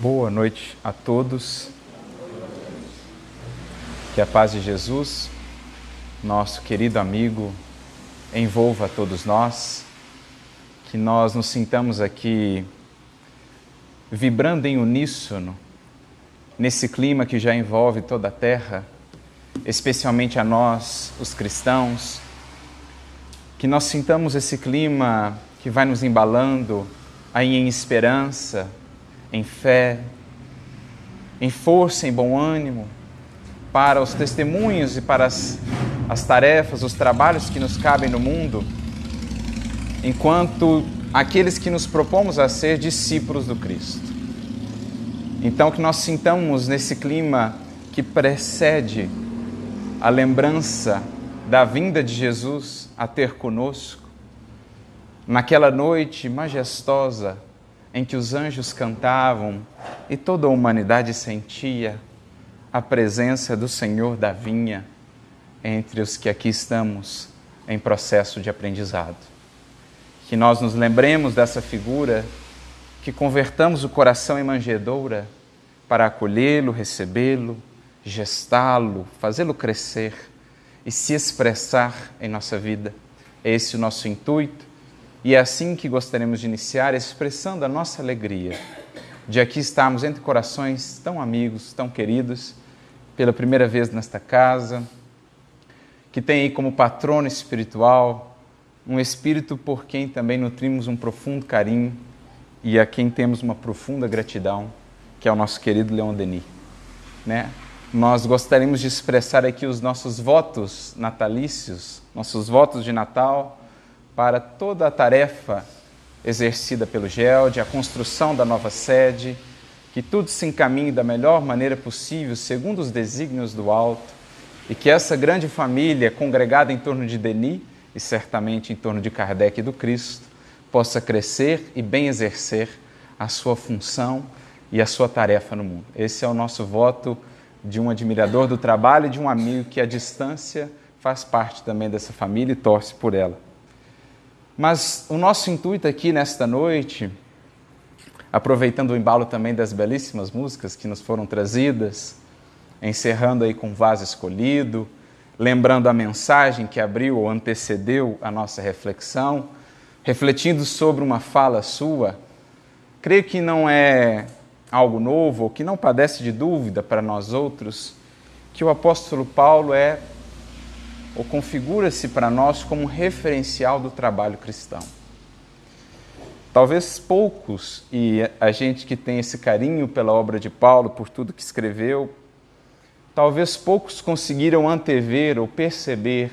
Boa noite a todos. Que a paz de Jesus, nosso querido amigo, envolva todos nós. Que nós nos sintamos aqui vibrando em uníssono nesse clima que já envolve toda a terra, especialmente a nós, os cristãos. Que nós sintamos esse clima que vai nos embalando aí em esperança em fé, em força, em bom ânimo, para os testemunhos e para as, as tarefas, os trabalhos que nos cabem no mundo, enquanto aqueles que nos propomos a ser discípulos do Cristo. Então, que nós sintamos nesse clima que precede a lembrança da vinda de Jesus a ter conosco, naquela noite majestosa em que os anjos cantavam e toda a humanidade sentia a presença do Senhor da vinha entre os que aqui estamos em processo de aprendizado. Que nós nos lembremos dessa figura, que convertamos o coração em manjedoura para acolhê-lo, recebê-lo, gestá-lo, fazê-lo crescer e se expressar em nossa vida. Esse é o nosso intuito e é assim que gostaríamos de iniciar, expressando a nossa alegria de aqui estarmos entre corações tão amigos, tão queridos, pela primeira vez nesta casa, que tem aí como patrono espiritual um espírito por quem também nutrimos um profundo carinho e a quem temos uma profunda gratidão, que é o nosso querido Leon Denis. Né? Nós gostaríamos de expressar aqui os nossos votos natalícios, nossos votos de Natal para toda a tarefa exercida pelo GELD, a construção da nova sede, que tudo se encaminhe da melhor maneira possível, segundo os desígnios do alto, e que essa grande família, congregada em torno de Denis e certamente em torno de Kardec e do Cristo, possa crescer e bem exercer a sua função e a sua tarefa no mundo. Esse é o nosso voto de um admirador do trabalho e de um amigo que, à distância, faz parte também dessa família e torce por ela. Mas o nosso intuito aqui nesta noite, aproveitando o embalo também das belíssimas músicas que nos foram trazidas, encerrando aí com vaso escolhido, lembrando a mensagem que abriu ou antecedeu a nossa reflexão, refletindo sobre uma fala sua, creio que não é algo novo ou que não padece de dúvida para nós outros que o apóstolo Paulo é ou configura-se para nós como um referencial do trabalho cristão. Talvez poucos, e a gente que tem esse carinho pela obra de Paulo, por tudo que escreveu, talvez poucos conseguiram antever ou perceber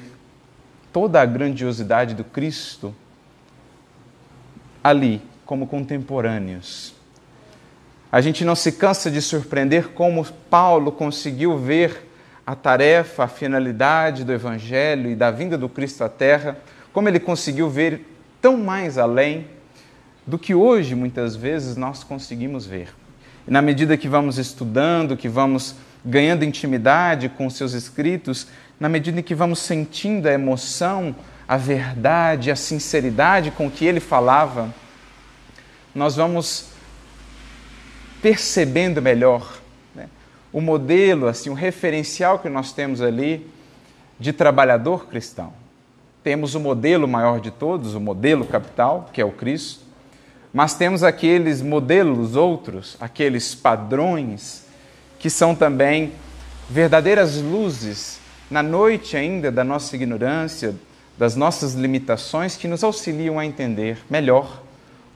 toda a grandiosidade do Cristo ali, como contemporâneos. A gente não se cansa de surpreender como Paulo conseguiu ver a tarefa, a finalidade do Evangelho e da vinda do Cristo à Terra, como ele conseguiu ver tão mais além do que hoje muitas vezes nós conseguimos ver. E na medida que vamos estudando, que vamos ganhando intimidade com seus escritos, na medida em que vamos sentindo a emoção, a verdade, a sinceridade com que ele falava, nós vamos percebendo melhor o modelo, assim, o referencial que nós temos ali de trabalhador cristão. Temos o modelo maior de todos, o modelo capital, que é o Cristo, mas temos aqueles modelos outros, aqueles padrões que são também verdadeiras luzes na noite ainda da nossa ignorância, das nossas limitações que nos auxiliam a entender melhor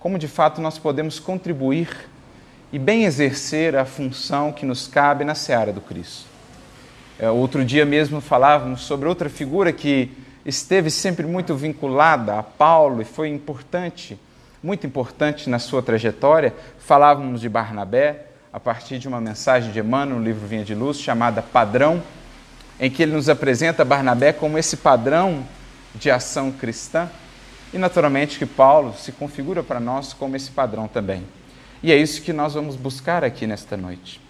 como de fato nós podemos contribuir e bem exercer a função que nos cabe na seara do Cristo. É, outro dia mesmo falávamos sobre outra figura que esteve sempre muito vinculada a Paulo e foi importante, muito importante na sua trajetória. Falávamos de Barnabé a partir de uma mensagem de Emmanuel no livro Vinha de Luz chamada Padrão, em que ele nos apresenta Barnabé como esse padrão de ação cristã e naturalmente que Paulo se configura para nós como esse padrão também. E é isso que nós vamos buscar aqui nesta noite.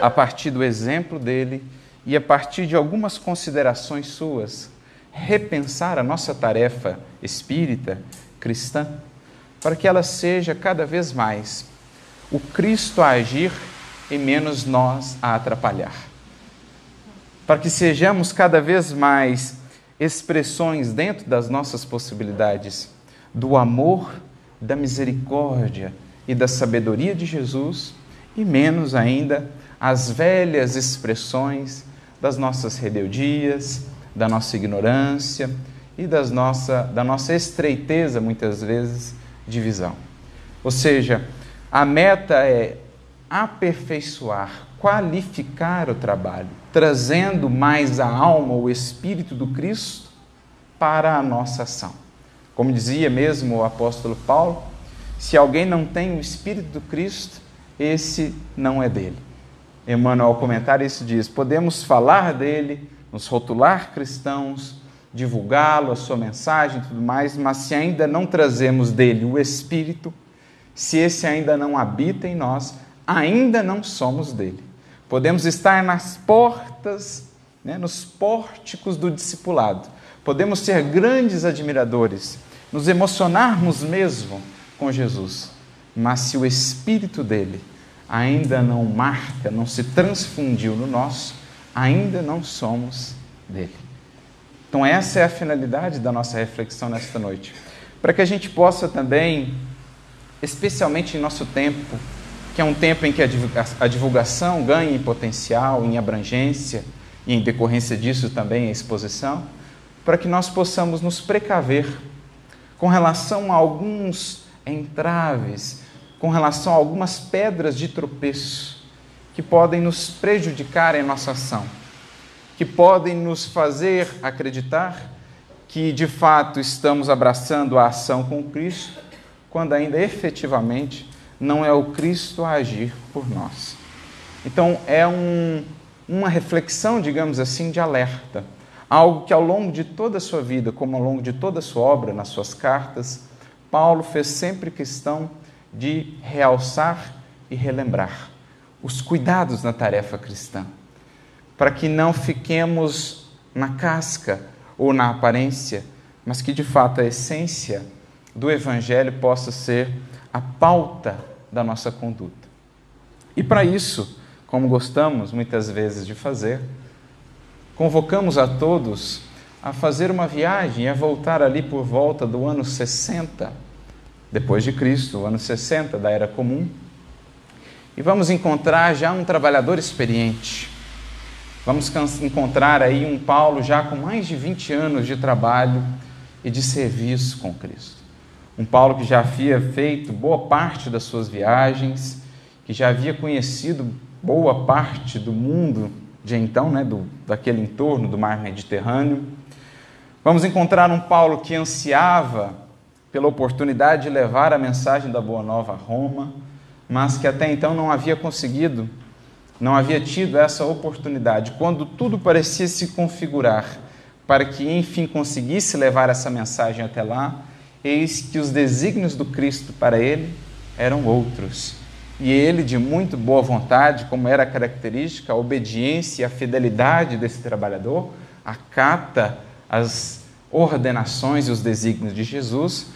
A partir do exemplo dele e a partir de algumas considerações suas, repensar a nossa tarefa espírita, cristã, para que ela seja cada vez mais o Cristo a agir e menos nós a atrapalhar. Para que sejamos cada vez mais expressões dentro das nossas possibilidades do amor, da misericórdia e da sabedoria de Jesus, e menos ainda as velhas expressões das nossas rebeldias, da nossa ignorância e das nossa, da nossa estreiteza, muitas vezes, de visão. Ou seja, a meta é aperfeiçoar, qualificar o trabalho, trazendo mais a alma, o espírito do Cristo para a nossa ação. Como dizia mesmo o apóstolo Paulo, se alguém não tem o espírito do Cristo, esse não é dele. Emmanuel, ao comentar isso, diz: podemos falar dele, nos rotular cristãos, divulgá-lo, a sua mensagem e tudo mais, mas se ainda não trazemos dele o Espírito, se esse ainda não habita em nós, ainda não somos dele. Podemos estar nas portas, né, nos pórticos do discipulado, podemos ser grandes admiradores, nos emocionarmos mesmo com Jesus, mas se o Espírito dele ainda não marca, não se transfundiu no nosso, ainda não somos dele. Então, essa é a finalidade da nossa reflexão nesta noite. Para que a gente possa também, especialmente em nosso tempo, que é um tempo em que a divulgação ganha em potencial, em abrangência, e em decorrência disso também a exposição, para que nós possamos nos precaver com relação a alguns entraves, com relação a algumas pedras de tropeço que podem nos prejudicar em nossa ação que podem nos fazer acreditar que de fato estamos abraçando a ação com Cristo, quando ainda efetivamente não é o Cristo a agir por nós. Então é um, uma reflexão, digamos assim, de alerta. Algo que ao longo de toda a sua vida, como ao longo de toda a sua obra, nas suas cartas, Paulo fez sempre questão de realçar e relembrar os cuidados na tarefa cristã para que não fiquemos na casca ou na aparência, mas que de fato a essência do Evangelho possa ser a pauta da nossa conduta. E para isso, como gostamos muitas vezes de fazer, convocamos a todos a fazer uma viagem a voltar ali por volta do ano 60 depois de Cristo, ano 60 da era comum. E vamos encontrar já um trabalhador experiente, Vamos encontrar aí um Paulo já com mais de 20 anos de trabalho e de serviço com Cristo. Um Paulo que já havia feito boa parte das suas viagens, que já havia conhecido boa parte do mundo de então, né, do, daquele entorno do mar Mediterrâneo. Vamos encontrar um Paulo que ansiava pela oportunidade de levar a mensagem da Boa Nova a Roma, mas que até então não havia conseguido não havia tido essa oportunidade. Quando tudo parecia se configurar para que, enfim, conseguisse levar essa mensagem até lá, eis que os desígnios do Cristo para ele eram outros. E ele, de muito boa vontade, como era característica, a obediência e a fidelidade desse trabalhador, acata as ordenações e os desígnios de Jesus,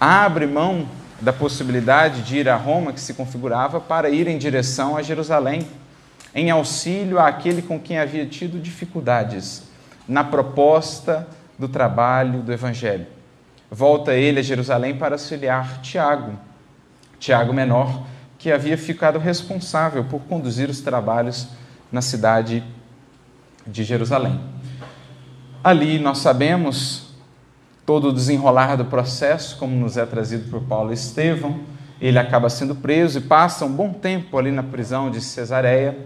abre mão da possibilidade de ir a Roma, que se configurava, para ir em direção a Jerusalém em auxílio àquele com quem havia tido dificuldades na proposta do trabalho do Evangelho. Volta ele a Jerusalém para auxiliar Tiago, Tiago menor, que havia ficado responsável por conduzir os trabalhos na cidade de Jerusalém. Ali nós sabemos todo o desenrolar do processo, como nos é trazido por Paulo Estevão. Ele acaba sendo preso e passa um bom tempo ali na prisão de Cesareia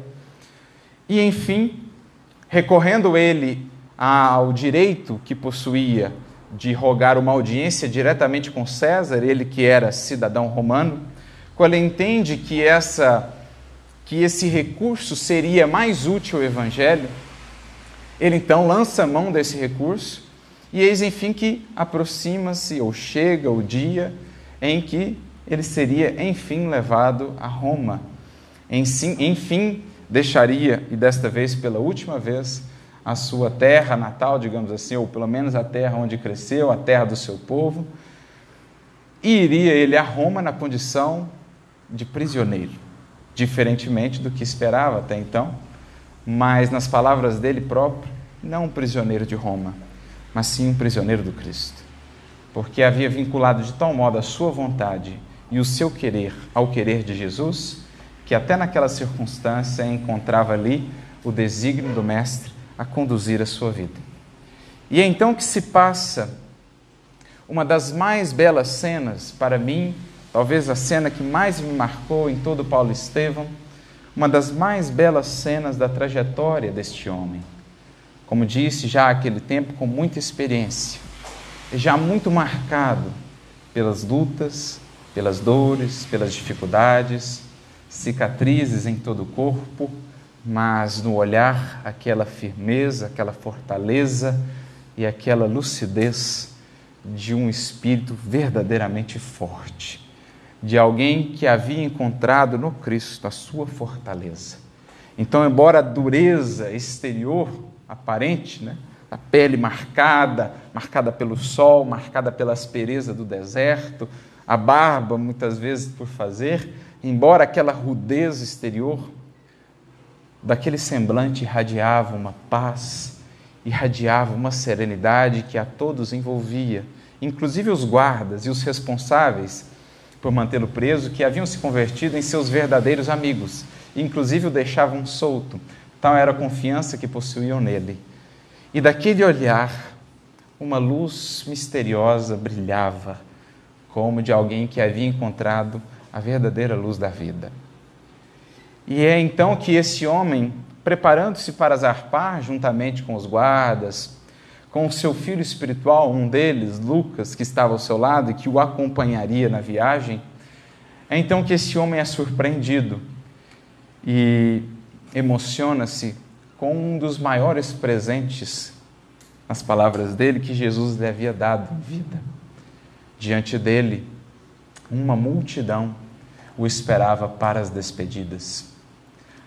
e, enfim, recorrendo ele ao direito que possuía de rogar uma audiência diretamente com César, ele que era cidadão romano, quando ele entende que essa que esse recurso seria mais útil ao evangelho, ele então lança mão desse recurso e eis enfim que aproxima-se ou chega o dia em que ele seria enfim levado a Roma. Enfim, deixaria, e desta vez pela última vez, a sua terra natal, digamos assim, ou pelo menos a terra onde cresceu, a terra do seu povo, e iria ele a Roma na condição de prisioneiro, diferentemente do que esperava até então, mas nas palavras dele próprio, não um prisioneiro de Roma, mas sim um prisioneiro do Cristo, porque havia vinculado de tal modo a sua vontade e o seu querer ao querer de Jesus, que até naquela circunstância encontrava ali o desígnio do Mestre a conduzir a sua vida. E é então que se passa uma das mais belas cenas para mim, talvez a cena que mais me marcou em todo Paulo Estevão, uma das mais belas cenas da trajetória deste homem. Como disse, já aquele tempo com muita experiência, já muito marcado pelas lutas, pelas dores, pelas dificuldades, cicatrizes em todo o corpo, mas no olhar aquela firmeza, aquela fortaleza e aquela lucidez de um espírito verdadeiramente forte, de alguém que havia encontrado no Cristo a sua fortaleza. Então, embora a dureza exterior aparente, né, a pele marcada, marcada pelo sol, marcada pela aspereza do deserto, a barba muitas vezes por fazer, embora aquela rudeza exterior daquele semblante irradiava uma paz, irradiava uma serenidade que a todos envolvia, inclusive os guardas e os responsáveis por mantê-lo preso, que haviam se convertido em seus verdadeiros amigos, inclusive o deixavam solto. Tal era a confiança que possuíam nele. E daquele olhar, uma luz misteriosa brilhava, como de alguém que havia encontrado a verdadeira luz da vida. E é então que esse homem, preparando-se para zarpar juntamente com os guardas, com o seu filho espiritual, um deles, Lucas, que estava ao seu lado e que o acompanharia na viagem, é então que esse homem é surpreendido e emociona-se com um dos maiores presentes, nas palavras dele, que Jesus lhe havia dado em vida. Diante dele, uma multidão o esperava para as despedidas.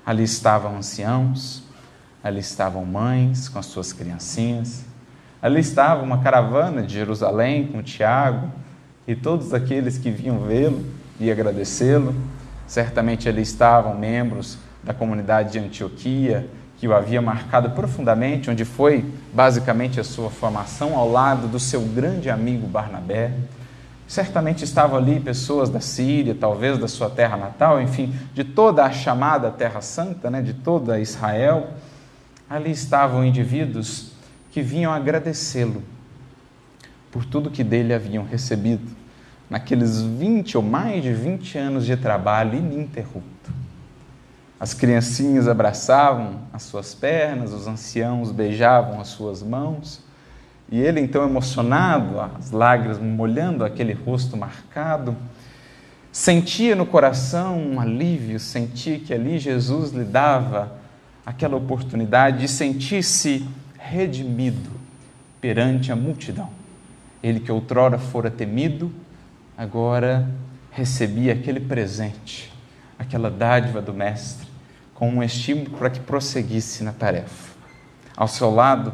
Ali estavam anciãos, ali estavam mães com as suas criancinhas, ali estava uma caravana de Jerusalém com Tiago e todos aqueles que vinham vê-lo e agradecê-lo. Certamente ali estavam membros da comunidade de Antioquia, que o havia marcado profundamente, onde foi basicamente a sua formação, ao lado do seu grande amigo Barnabé. Certamente estavam ali pessoas da Síria, talvez da sua terra natal, enfim, de toda a chamada Terra Santa, né, de toda Israel. Ali estavam indivíduos que vinham agradecê-lo por tudo que dele haviam recebido naqueles 20 ou mais de 20 anos de trabalho ininterrupto. As criancinhas abraçavam as suas pernas, os anciãos beijavam as suas mãos e ele, então, emocionado, as lágrimas molhando aquele rosto marcado, sentia no coração um alívio, sentia que ali Jesus lhe dava aquela oportunidade de sentir-se redimido perante a multidão. Ele que outrora fora temido, agora recebia aquele presente, aquela dádiva do Mestre, com um estímulo para que prosseguisse na tarefa. Ao seu lado,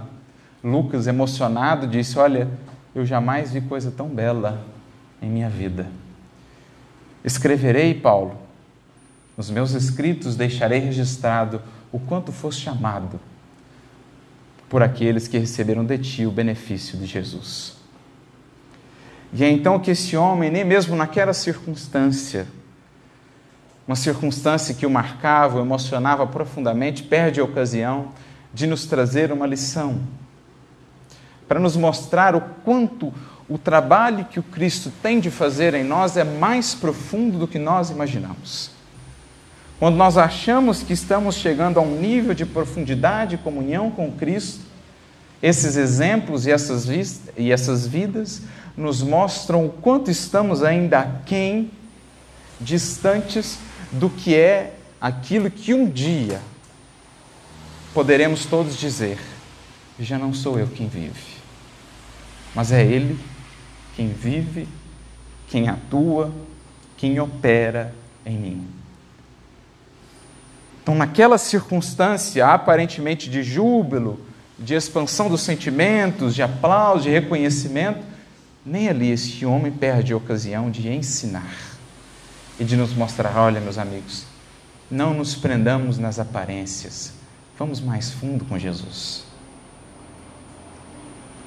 Lucas, emocionado, disse: Olha, eu jamais vi coisa tão bela em minha vida. Escreverei, Paulo, nos meus escritos deixarei registrado o quanto foste amado por aqueles que receberam de ti o benefício de Jesus. E é então que esse homem, nem mesmo naquela circunstância, uma circunstância que o marcava, o emocionava profundamente, perde a ocasião de nos trazer uma lição para nos mostrar o quanto o trabalho que o Cristo tem de fazer em nós é mais profundo do que nós imaginamos. Quando nós achamos que estamos chegando a um nível de profundidade e comunhão com Cristo, esses exemplos e essas, e essas vidas nos mostram o quanto estamos ainda aquém, distantes do que é aquilo que um dia poderemos todos dizer: já não sou eu quem vive mas é Ele quem vive, quem atua, quem opera em mim. Então, naquela circunstância aparentemente de júbilo, de expansão dos sentimentos, de aplauso, de reconhecimento, nem ali este homem perde a ocasião de ensinar. e de nos mostrar: olha, meus amigos, não nos prendamos nas aparências, vamos mais fundo com Jesus.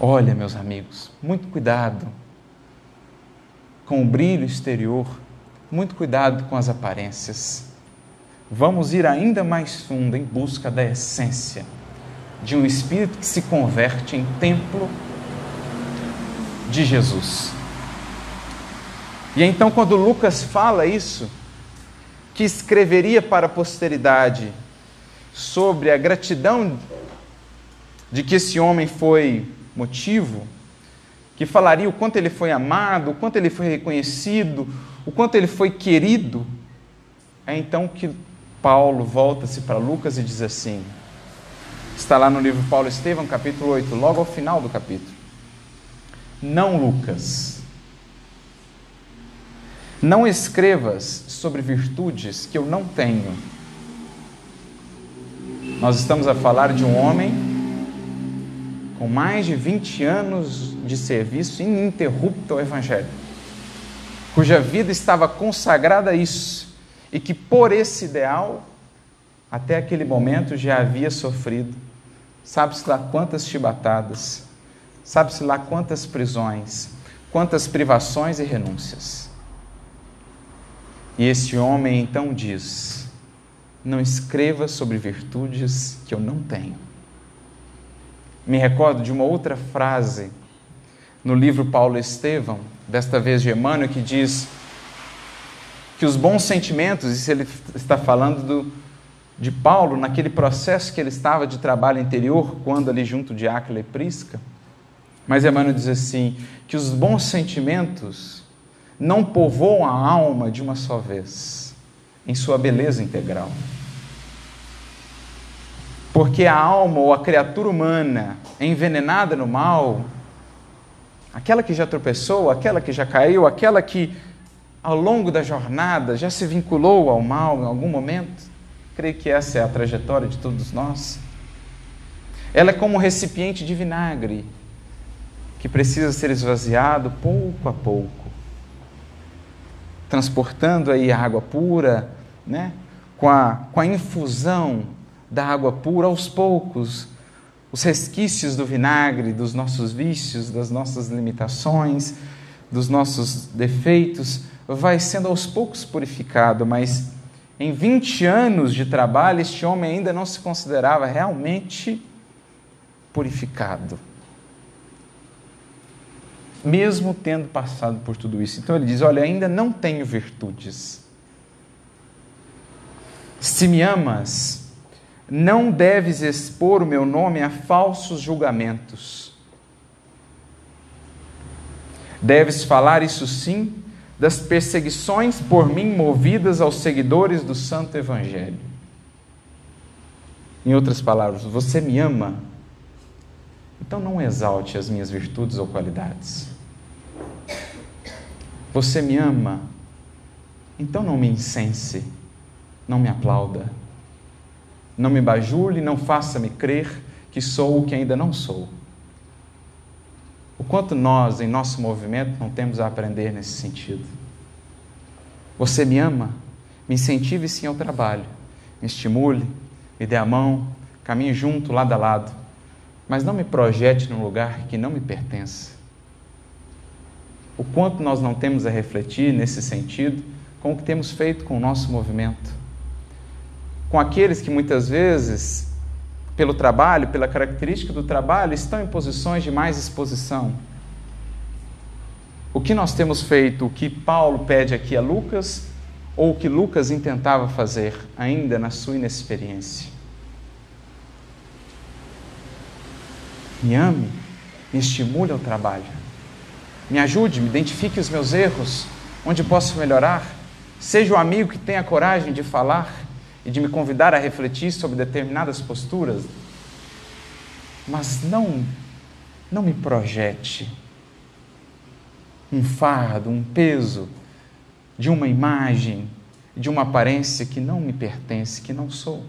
Olha, meus amigos, muito cuidado com o brilho exterior, muito cuidado com as aparências. Vamos ir ainda mais fundo em busca da essência de um espírito que se converte em templo de Jesus. E então, quando Lucas fala isso, que escreveria para a posteridade sobre a gratidão de que esse homem foi motivo, que falaria o quanto ele foi amado, o quanto ele foi reconhecido, o quanto ele foi querido, é então que Paulo volta-se para Lucas e diz assim: está lá no livro Paulo Estevão, capítulo 8, logo ao final do capítulo. Não, Lucas, não escrevas sobre virtudes que eu não tenho. Nós estamos a falar de um homem com mais de 20 anos de serviço ininterrupto ao Evangelho, cuja vida estava consagrada a isso e que por esse ideal, até aquele momento, já havia sofrido, sabe-se lá quantas chibatadas, sabe-se lá quantas prisões, quantas privações e renúncias. E esse homem então diz: Não escreva sobre virtudes que eu não tenho me recordo de uma outra frase no livro Paulo Estevão, desta vez de Emmanuel, que diz que os bons sentimentos, isso ele está falando do, de Paulo, naquele processo que ele estava de trabalho interior, quando ali junto de Áquila e Prisca, mas Emmanuel diz assim, que os bons sentimentos não povoam a alma de uma só vez, em sua beleza integral. Porque a alma ou a criatura humana envenenada no mal, aquela que já tropeçou, aquela que já caiu, aquela que ao longo da jornada já se vinculou ao mal em algum momento, creio que essa é a trajetória de todos nós. Ela é como um recipiente de vinagre que precisa ser esvaziado pouco a pouco, transportando aí a água pura, né? com, a, com a infusão da água pura aos poucos, os resquícios do vinagre, dos nossos vícios, das nossas limitações, dos nossos defeitos, vai sendo aos poucos purificado, mas em 20 anos de trabalho, este homem ainda não se considerava realmente purificado. Mesmo tendo passado por tudo isso. Então ele diz: Olha, ainda não tenho virtudes. Se me amas, não deves expor o meu nome a falsos julgamentos. Deves falar, isso sim, das perseguições por mim movidas aos seguidores do Santo Evangelho. Em outras palavras, você me ama, então não exalte as minhas virtudes ou qualidades. Você me ama, então não me incense, não me aplauda não me bajule, não faça-me crer que sou o que ainda não sou. O quanto nós, em nosso movimento, não temos a aprender nesse sentido. Você me ama? Me incentive sim ao trabalho. Me estimule, me dê a mão, caminhe junto, lado a lado. Mas não me projete num lugar que não me pertence. O quanto nós não temos a refletir nesse sentido com o que temos feito com o nosso movimento com aqueles que muitas vezes, pelo trabalho, pela característica do trabalho, estão em posições de mais exposição. O que nós temos feito, o que Paulo pede aqui a Lucas, ou o que Lucas intentava fazer ainda na sua inexperiência? Me ame, me estimule ao trabalho, me ajude, me identifique os meus erros, onde posso melhorar, seja o amigo que tenha coragem de falar e de me convidar a refletir sobre determinadas posturas, mas não não me projete um fardo, um peso de uma imagem, de uma aparência que não me pertence, que não sou.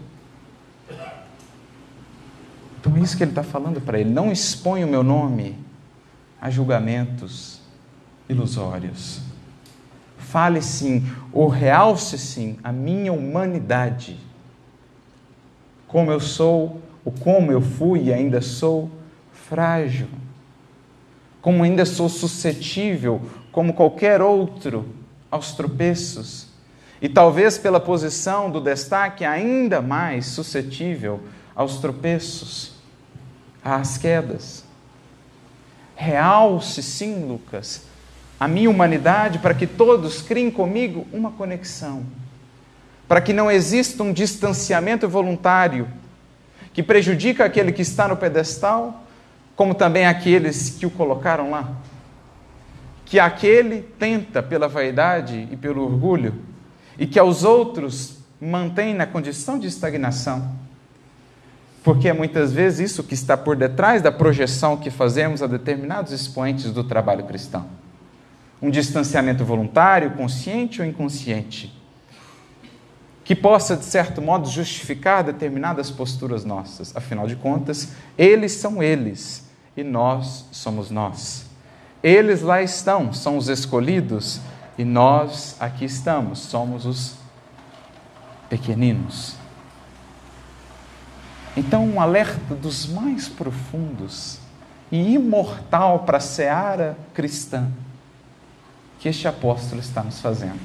Então é isso que ele está falando para ele. Não expõe o meu nome a julgamentos ilusórios, fale sim, ou realce sim a minha humanidade. Como eu sou, ou como eu fui e ainda sou frágil. Como ainda sou suscetível, como qualquer outro, aos tropeços. E talvez pela posição do destaque, ainda mais suscetível aos tropeços, às quedas. Realce, sim, Lucas, a minha humanidade para que todos criem comigo uma conexão, para que não exista um distanciamento voluntário que prejudica aquele que está no pedestal, como também aqueles que o colocaram lá. Que aquele tenta pela vaidade e pelo orgulho, e que aos outros mantém na condição de estagnação. Porque é muitas vezes isso que está por detrás da projeção que fazemos a determinados expoentes do trabalho cristão. Um distanciamento voluntário, consciente ou inconsciente, que possa, de certo modo, justificar determinadas posturas nossas. Afinal de contas, eles são eles e nós somos nós. Eles lá estão, são os escolhidos, e nós aqui estamos, somos os pequeninos. Então, um alerta dos mais profundos e imortal para a seara cristã que este apóstolo está nos fazendo.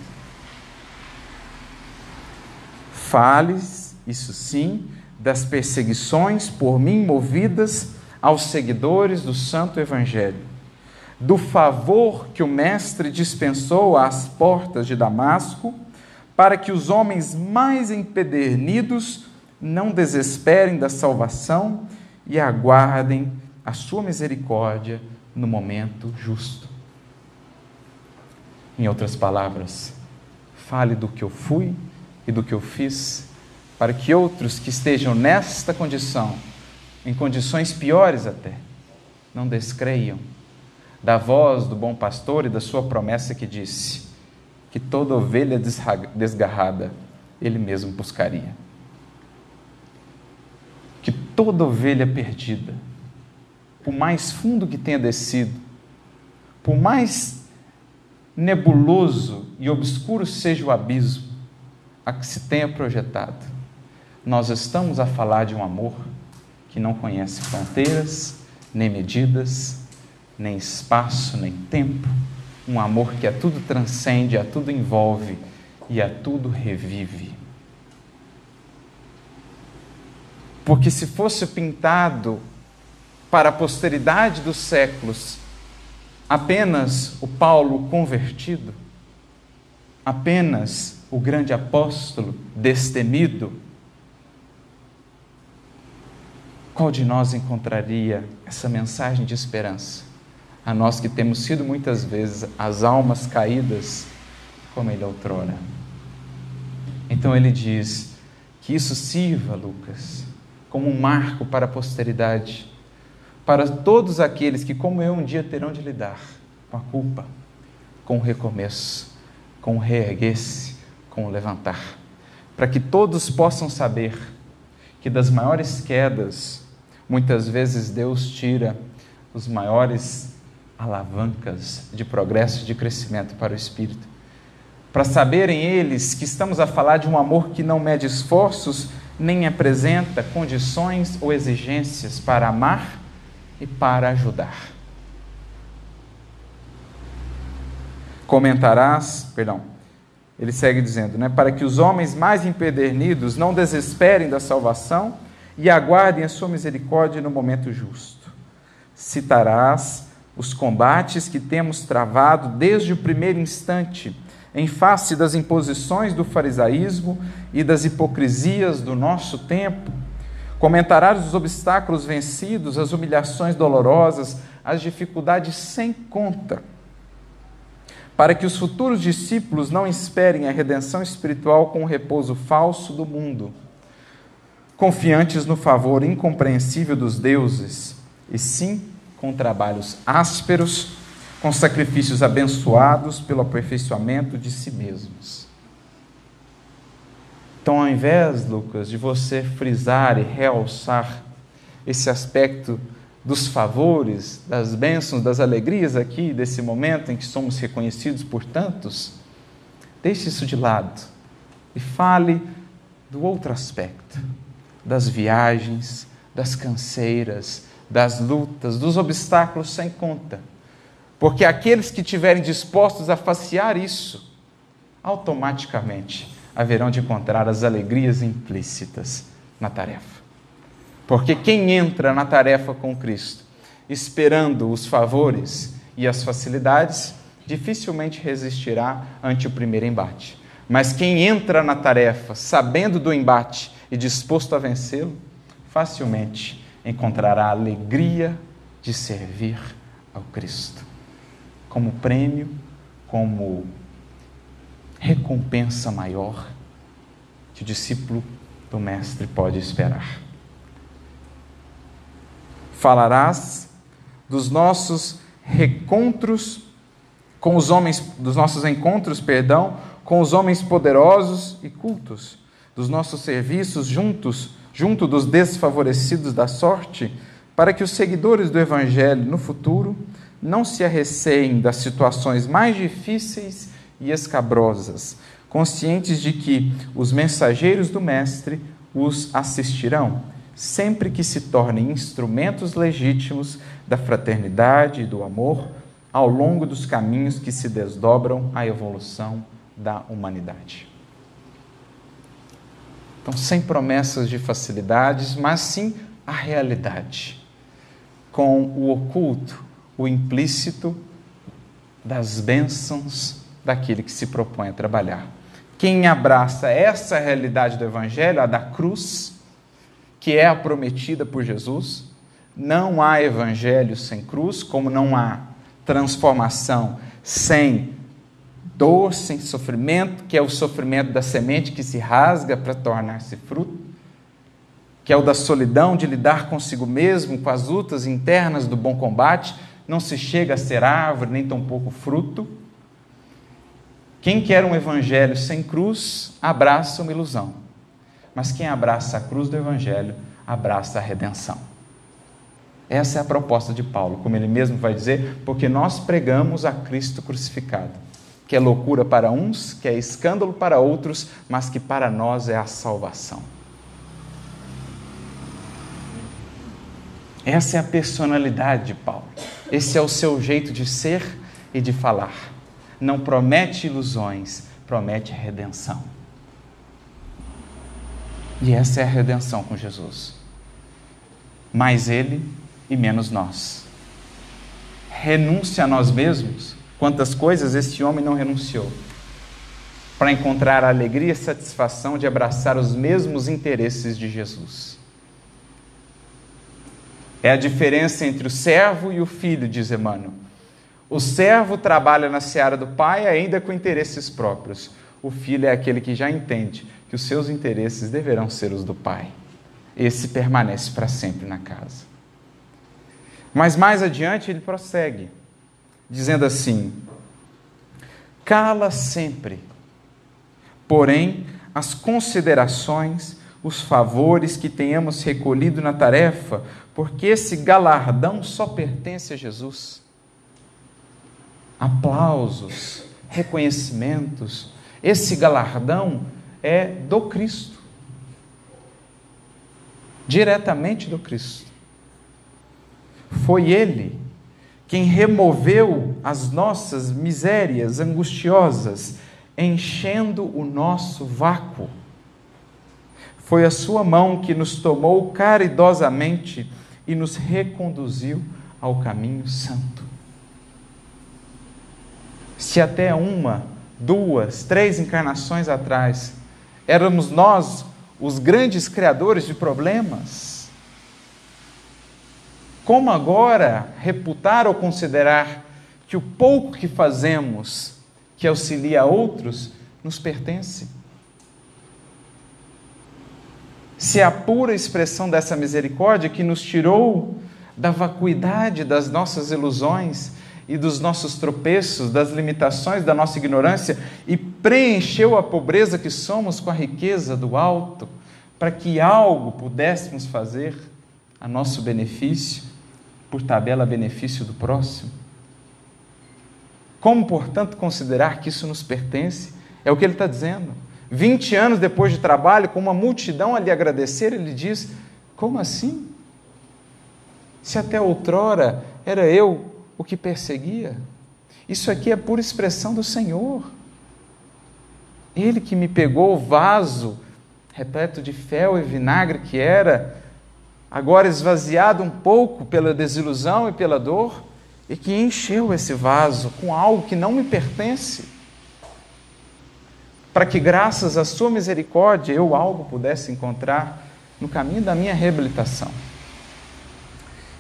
Fales, isso sim, das perseguições por mim movidas aos seguidores do Santo Evangelho, do favor que o Mestre dispensou às portas de Damasco, para que os homens mais empedernidos não desesperem da salvação e aguardem a sua misericórdia no momento justo. Em outras palavras, fale do que eu fui e do que eu fiz, para que outros que estejam nesta condição, em condições piores até, não descreiam da voz do bom pastor e da sua promessa que disse que toda ovelha desgarrada ele mesmo buscaria. Que toda ovelha perdida, por mais fundo que tenha descido, por mais nebuloso e obscuro seja o abismo a que se tenha projetado, nós estamos a falar de um amor que não conhece fronteiras, nem medidas, nem espaço, nem tempo, um amor que a tudo transcende, a tudo envolve e a tudo revive. Porque se fosse pintado para a posteridade dos séculos apenas o Paulo convertido, apenas o grande apóstolo destemido, qual de nós encontraria essa mensagem de esperança? A nós que temos sido muitas vezes as almas caídas, como ele outrora. Então ele diz que isso sirva, Lucas, como um marco para a posteridade, para todos aqueles que, como eu, um dia terão de lidar com a culpa, com o recomeço, com o reerguer-se, com o levantar, para que todos possam saber que das maiores quedas, muitas vezes Deus tira os maiores alavancas de progresso e de crescimento para o espírito. Para saberem eles que estamos a falar de um amor que não mede esforços, nem apresenta condições ou exigências para amar e para ajudar. Comentarás, perdão, ele segue dizendo, né, para que os homens mais empedernidos não desesperem da salvação e aguardem a sua misericórdia no momento justo. Citarás os combates que temos travado desde o primeiro instante em face das imposições do farisaísmo e das hipocrisias do nosso tempo. Comentarás os obstáculos vencidos, as humilhações dolorosas, as dificuldades sem conta, para que os futuros discípulos não esperem a redenção espiritual com o repouso falso do mundo, confiantes no favor incompreensível dos deuses, e sim com trabalhos ásperos com sacrifícios abençoados pelo aperfeiçoamento de si mesmos. Então, ao invés, Lucas, de você frisar e realçar esse aspecto dos favores, das bênçãos, das alegrias aqui, desse momento em que somos reconhecidos por tantos, Deixe isso de lado e fale do outro aspecto, das viagens, das canseiras, das lutas, dos obstáculos sem conta. Porque aqueles que estiverem dispostos a facear isso, automaticamente haverão de encontrar as alegrias implícitas na tarefa. Porque quem entra na tarefa com Cristo, esperando os favores e as facilidades, dificilmente resistirá ante o primeiro embate. Mas quem entra na tarefa sabendo do embate e disposto a vencê-lo, facilmente encontrará a alegria de servir ao Cristo. Como prêmio, como recompensa maior que o discípulo do Mestre pode esperar. Falarás dos nossos recontros com os homens, dos nossos encontros, perdão, com os homens poderosos e cultos, dos nossos serviços juntos, junto dos desfavorecidos da sorte, para que os seguidores do evangelho no futuro não se arreceiem das situações mais difíceis e escabrosas, conscientes de que os mensageiros do Mestre os assistirão, sempre que se tornem instrumentos legítimos da fraternidade e do amor ao longo dos caminhos que se desdobram à evolução da humanidade. Então, sem promessas de facilidades, mas sim a realidade, com o oculto, o implícito das bênçãos daquele que se propõe a trabalhar. Quem abraça essa realidade do Evangelho, a da cruz, que é a prometida por Jesus, não há Evangelho sem cruz, como não há transformação sem dor, sem sofrimento, que é o sofrimento da semente que se rasga para tornar-se fruto, que é o da solidão de lidar consigo mesmo, com as lutas internas do bom combate, não se chega a ser árvore, nem tampouco fruto. Quem quer um evangelho sem cruz, abraça uma ilusão. Mas quem abraça a cruz do evangelho, abraça a redenção. Essa é a proposta de Paulo, como ele mesmo vai dizer, porque nós pregamos a Cristo crucificado, que é loucura para uns, que é escândalo para outros, mas que para nós é a salvação. Essa é a personalidade de Paulo. Esse é o seu jeito de ser e de falar não promete ilusões, promete redenção. E essa é a redenção com Jesus. Mais Ele e menos nós. Renúncia a nós mesmos. Quantas coisas esse homem não renunciou para encontrar a alegria e satisfação de abraçar os mesmos interesses de Jesus. É a diferença entre o servo e o filho, diz Emmanuel. O servo trabalha na seara do pai ainda com interesses próprios. O filho é aquele que já entende que os seus interesses deverão ser os do pai. Esse permanece para sempre na casa. Mas mais adiante ele prossegue, dizendo assim: cala sempre, porém, as considerações, os favores que tenhamos recolhido na tarefa, porque esse galardão só pertence a Jesus aplausos, reconhecimentos. Esse galardão é do Cristo. Diretamente do Cristo. Foi Ele quem removeu as nossas misérias angustiosas, enchendo o nosso vácuo. Foi a Sua mão que nos tomou caridosamente e nos reconduziu ao caminho santo se até uma, duas, três encarnações atrás éramos nós os grandes criadores de problemas, como agora reputar ou considerar que o pouco que fazemos que auxilia a outros nos pertence? Se a pura expressão dessa misericórdia que nos tirou da vacuidade das nossas ilusões e dos nossos tropeços, das limitações da nossa ignorância e preencheu a pobreza que somos com a riqueza do alto, para que algo pudéssemos fazer a nosso benefício, por tabela benefício do próximo. Como, portanto, considerar que isso nos pertence É o que ele está dizendo. 20 anos depois de trabalho, com uma multidão ali agradecer, ele diz: Como assim? Se até outrora era eu o que perseguia. Isso aqui é pura expressão do Senhor. Ele que me pegou o vaso repleto de fel e vinagre que era, agora esvaziado um pouco pela desilusão e pela dor, e que encheu esse vaso com algo que não me pertence, para que, graças à Sua misericórdia, eu algo pudesse encontrar no caminho da minha reabilitação.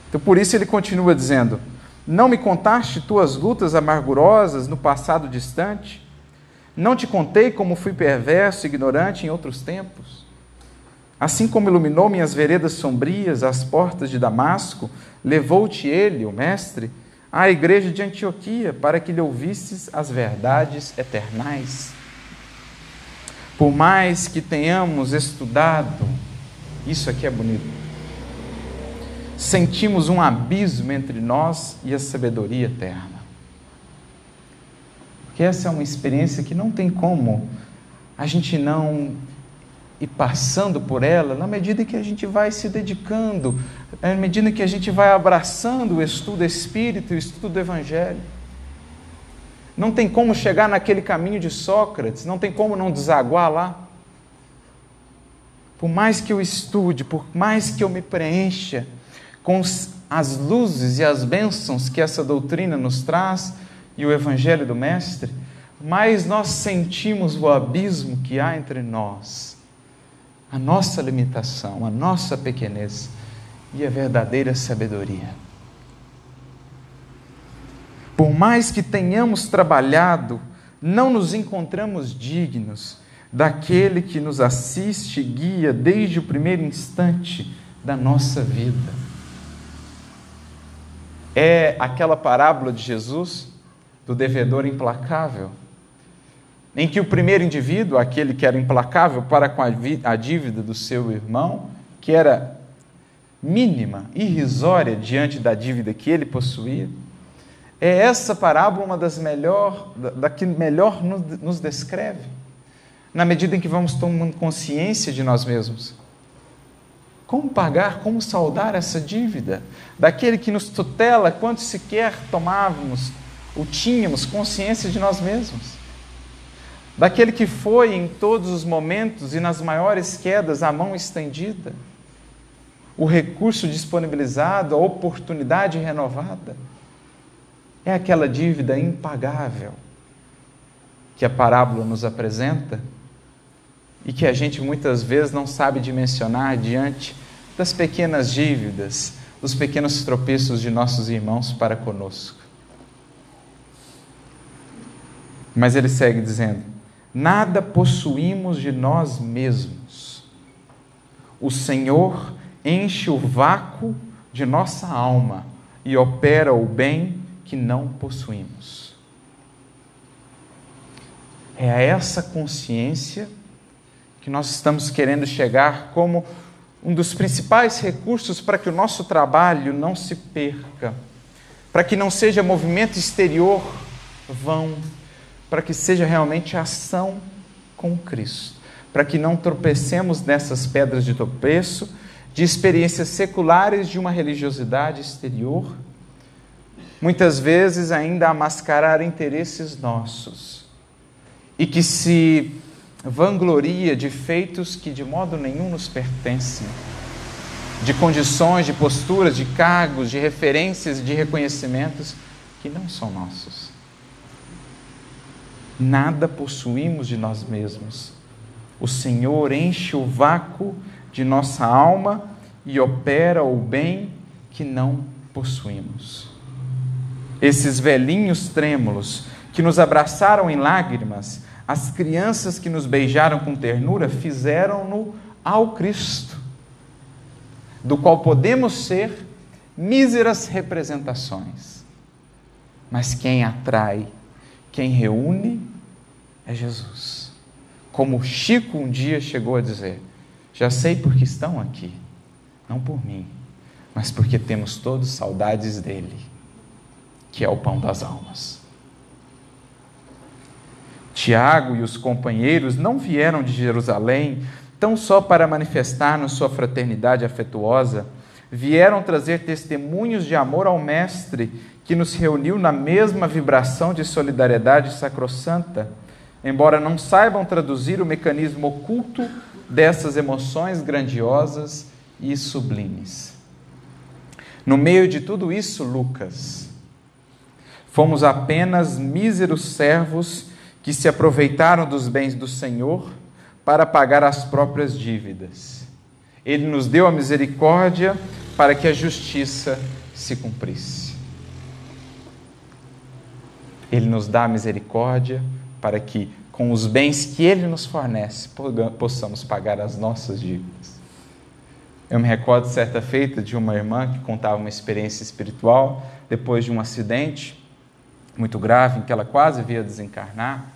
Então, por isso, ele continua dizendo: Não me contaste tuas lutas amargurosas no passado distante? Não te contei como fui perverso e ignorante em outros tempos? Assim como iluminou minhas veredas sombrias, as portas de Damasco, levou-te ele, o Mestre, à igreja de Antioquia, para que lhe ouvisses as verdades eternais. Por mais que tenhamos estudado, isso aqui é bonito, sentimos um abismo entre nós e a sabedoria eterna. Porque essa é uma experiência que não tem como a gente não ir passando por ela na medida que a gente vai se dedicando, na medida que a gente vai abraçando o estudo do Espírito, o estudo do Evangelho. Não tem como chegar naquele caminho de Sócrates, não tem como não desaguar lá. Por mais que eu estude, por mais que eu me preencha com as luzes e as bênçãos que essa doutrina nos traz, e o Evangelho do Mestre, mais nós sentimos o abismo que há entre nós, a nossa limitação, a nossa pequenez e a verdadeira sabedoria. Por mais que tenhamos trabalhado, não nos encontramos dignos daquele que nos assiste e guia desde o primeiro instante da nossa vida. É aquela parábola de Jesus do devedor implacável, em que o primeiro indivíduo, aquele que era implacável para com a dívida do seu irmão, que era mínima, irrisória diante da dívida que ele possuía, é essa parábola uma das melhor, da que melhor nos descreve, na medida em que vamos tomando consciência de nós mesmos. Como pagar, como saldar essa dívida? Daquele que nos tutela quanto sequer tomávamos ou tínhamos consciência de nós mesmos. Daquele que foi em todos os momentos e nas maiores quedas a mão estendida, o recurso disponibilizado, a oportunidade renovada. É aquela dívida impagável que a parábola nos apresenta e que a gente muitas vezes não sabe dimensionar diante das pequenas dívidas, dos pequenos tropeços de nossos irmãos para conosco. Mas ele segue dizendo: Nada possuímos de nós mesmos. O Senhor enche o vácuo de nossa alma e opera o bem que não possuímos. É a essa consciência que nós estamos querendo chegar como um dos principais recursos para que o nosso trabalho não se perca, para que não seja movimento exterior vão, para que seja realmente ação com Cristo, para que não tropecemos nessas pedras de tropeço, de experiências seculares de uma religiosidade exterior, muitas vezes ainda a mascarar interesses nossos, e que se vangloria de feitos que de modo nenhum nos pertencem, de condições, de posturas, de cargos, de referências, de reconhecimentos que não são nossos. Nada possuímos de nós mesmos. O Senhor enche o vácuo de nossa alma e opera o bem que não possuímos. Esses velhinhos trêmulos que nos abraçaram em lágrimas, as crianças que nos beijaram com ternura, fizeram-no ao Cristo, do qual podemos ser míseras representações. Mas quem atrai quem reúne é Jesus. Como Chico um dia chegou a dizer: Já sei porque estão aqui, não por mim, mas porque temos todos saudades dele, que é o pão das almas. Tiago e os companheiros não vieram de Jerusalém tão só para manifestar-nos sua fraternidade afetuosa, vieram trazer testemunhos de amor ao Mestre, que nos reuniu na mesma vibração de solidariedade sacrossanta, embora não saibam traduzir o mecanismo oculto dessas emoções grandiosas e sublimes. No meio de tudo isso, Lucas, fomos apenas míseros servos que se aproveitaram dos bens do Senhor para pagar as próprias dívidas. Ele nos deu a misericórdia para que a justiça se cumprisse. Ele nos dá a misericórdia para que, com os bens que Ele nos fornece, possamos pagar as nossas dívidas. Eu me recordo certa feita de uma irmã que contava uma experiência espiritual depois de um acidente muito grave em que ela quase via desencarnar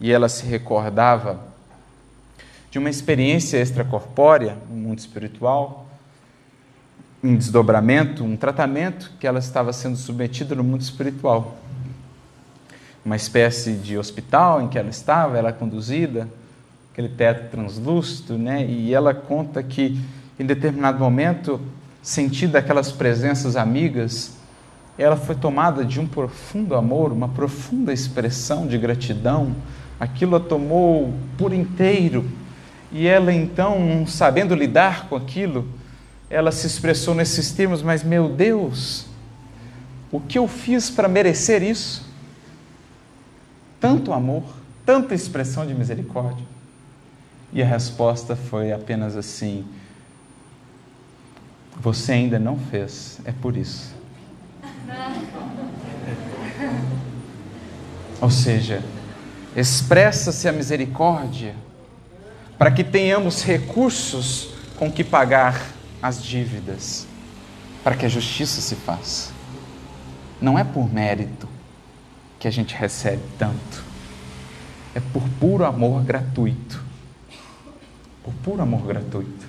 e ela se recordava de uma experiência extracorpórea no mundo espiritual, um desdobramento, um tratamento que ela estava sendo submetida no mundo espiritual. Uma espécie de hospital em que ela estava, ela é conduzida, aquele teto translúcido, né? e ela conta que em determinado momento, sentindo aquelas presenças amigas, ela foi tomada de um profundo amor, uma profunda expressão de gratidão. Aquilo a tomou por inteiro. E ela então, sabendo lidar com aquilo, ela se expressou nesses termos: Mas meu Deus, o que eu fiz para merecer isso? Tanto amor, tanta expressão de misericórdia. E a resposta foi apenas assim: você ainda não fez, é por isso. Ou seja, expressa-se a misericórdia para que tenhamos recursos com que pagar as dívidas, para que a justiça se faça. Não é por mérito que a gente recebe tanto, é por puro amor gratuito. Por puro amor gratuito.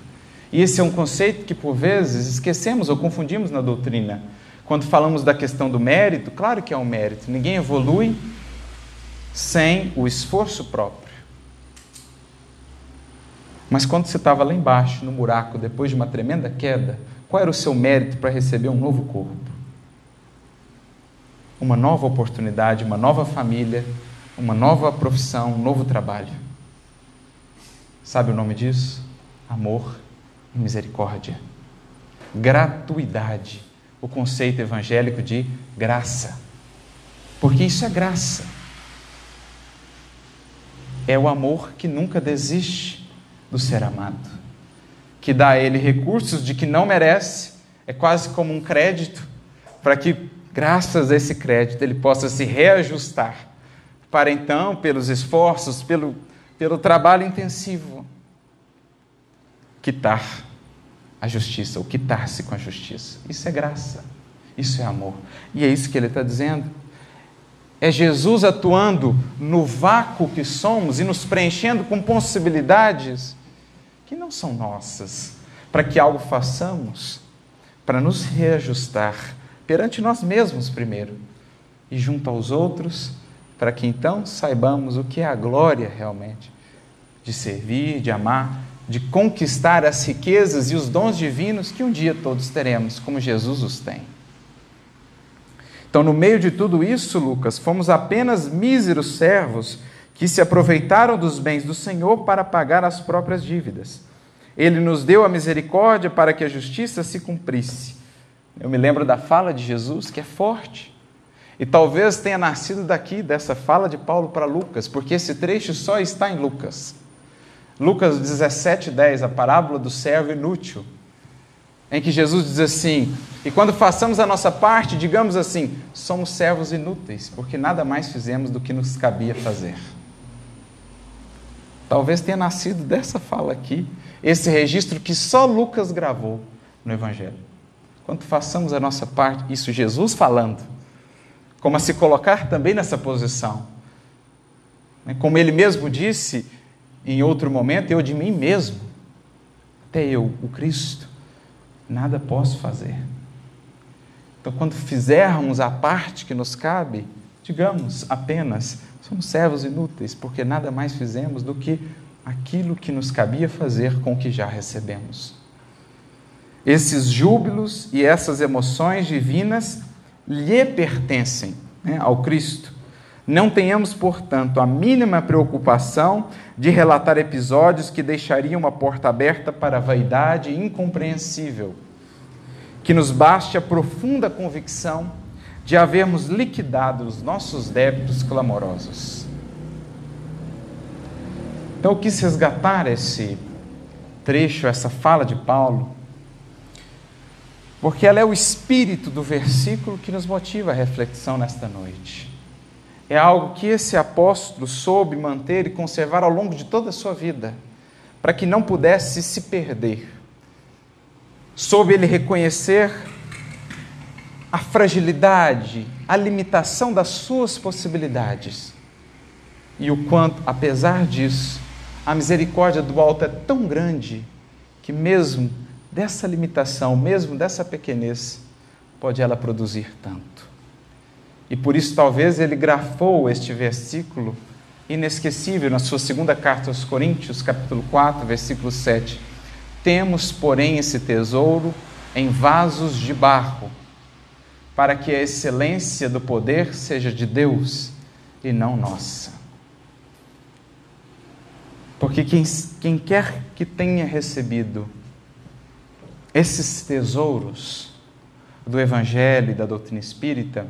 E esse é um conceito que, por vezes, esquecemos ou confundimos na doutrina. Quando falamos da questão do mérito, claro que é um mérito, ninguém evolui sem o esforço próprio. Mas quando você estava lá embaixo, no buraco, depois de uma tremenda queda, qual era o seu mérito para receber um novo corpo? Uma nova oportunidade, uma nova família, uma nova profissão, um novo trabalho. Sabe o nome disso? Amor e misericórdia. Gratuidade, o conceito evangélico de graça. Porque isso é graça. É o amor que nunca desiste do ser amado, que dá a ele recursos de que não merece, é quase como um crédito, para que, graças a esse crédito, ele possa se reajustar, para então, pelos esforços, pelo, pelo trabalho intensivo, quitar a justiça, ou quitar-se com a justiça. Isso é graça, isso é amor. E é isso que ele está dizendo. É Jesus atuando no vácuo que somos e nos preenchendo com possibilidades que não são nossas, para que algo façamos, para nos reajustar perante nós mesmos primeiro e junto aos outros, para que então saibamos o que é a glória realmente de servir, de amar de conquistar as riquezas e os dons divinos que um dia todos teremos, como Jesus os tem. Então, no meio de tudo isso, Lucas, fomos apenas míseros servos que se aproveitaram dos bens do Senhor para pagar as próprias dívidas. Ele nos deu a misericórdia para que a justiça se cumprisse. Eu me lembro da fala de Jesus, que é forte. E talvez tenha nascido daqui, dessa fala de Paulo para Lucas, porque esse trecho só está em Lucas. Lucas 17, 10, a parábola do servo inútil, em que Jesus diz assim: E quando façamos a nossa parte, digamos assim, somos servos inúteis, porque nada mais fizemos do que nos cabia fazer. Talvez tenha nascido dessa fala aqui, esse registro que só Lucas gravou no Evangelho. Quando façamos a nossa parte, isso Jesus falando, como a se colocar também nessa posição. Né? Como ele mesmo disse, em outro momento, eu de mim mesmo, até eu, o Cristo, nada posso fazer. Então, quando fizermos a parte que nos cabe, digamos apenas, Somos servos inúteis, porque nada mais fizemos do que aquilo que nos cabia fazer com o que já recebemos. Esses júbilos e essas emoções divinas lhe pertencem né, ao Cristo. Não tenhamos, portanto, a mínima preocupação de relatar episódios que deixariam uma porta aberta para a vaidade incompreensível. Que nos baste a profunda convicção de havermos liquidado os nossos débitos clamorosos. Então, eu quis resgatar esse trecho, essa fala de Paulo, porque ela é o espírito do versículo que nos motiva a reflexão nesta noite é algo que esse apóstolo soube manter e conservar ao longo de toda a sua vida, para que não pudesse se perder. Soube ele reconhecer a fragilidade, a limitação das suas possibilidades. E o quanto, apesar disso, a misericórdia do alto é tão grande que, mesmo dessa limitação, mesmo dessa pequenez, pode ela produzir tanto. E por isso, talvez, ele grafou este versículo inesquecível na sua segunda carta aos Coríntios, capítulo 4, versículo 7. Temos, porém, esse tesouro em vasos de barro, para que a excelência do poder seja de Deus e não nossa. Porque quem, quem quer que tenha recebido esses tesouros do Evangelho e da doutrina espírita,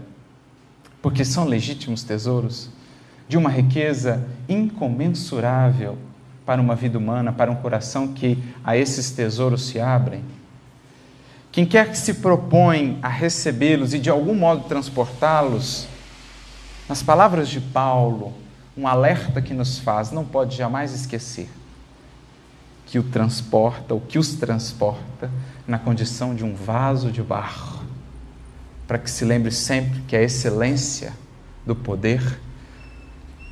porque são legítimos tesouros de uma riqueza incomensurável para uma vida humana, para um coração que a esses tesouros se abrem. Quem quer que se propõe a recebê-los e de algum modo transportá-los, nas palavras de Paulo, um alerta que nos faz, não pode jamais esquecer que o transporta, o que os transporta na condição de um vaso de barro para que se lembre sempre que a excelência do poder,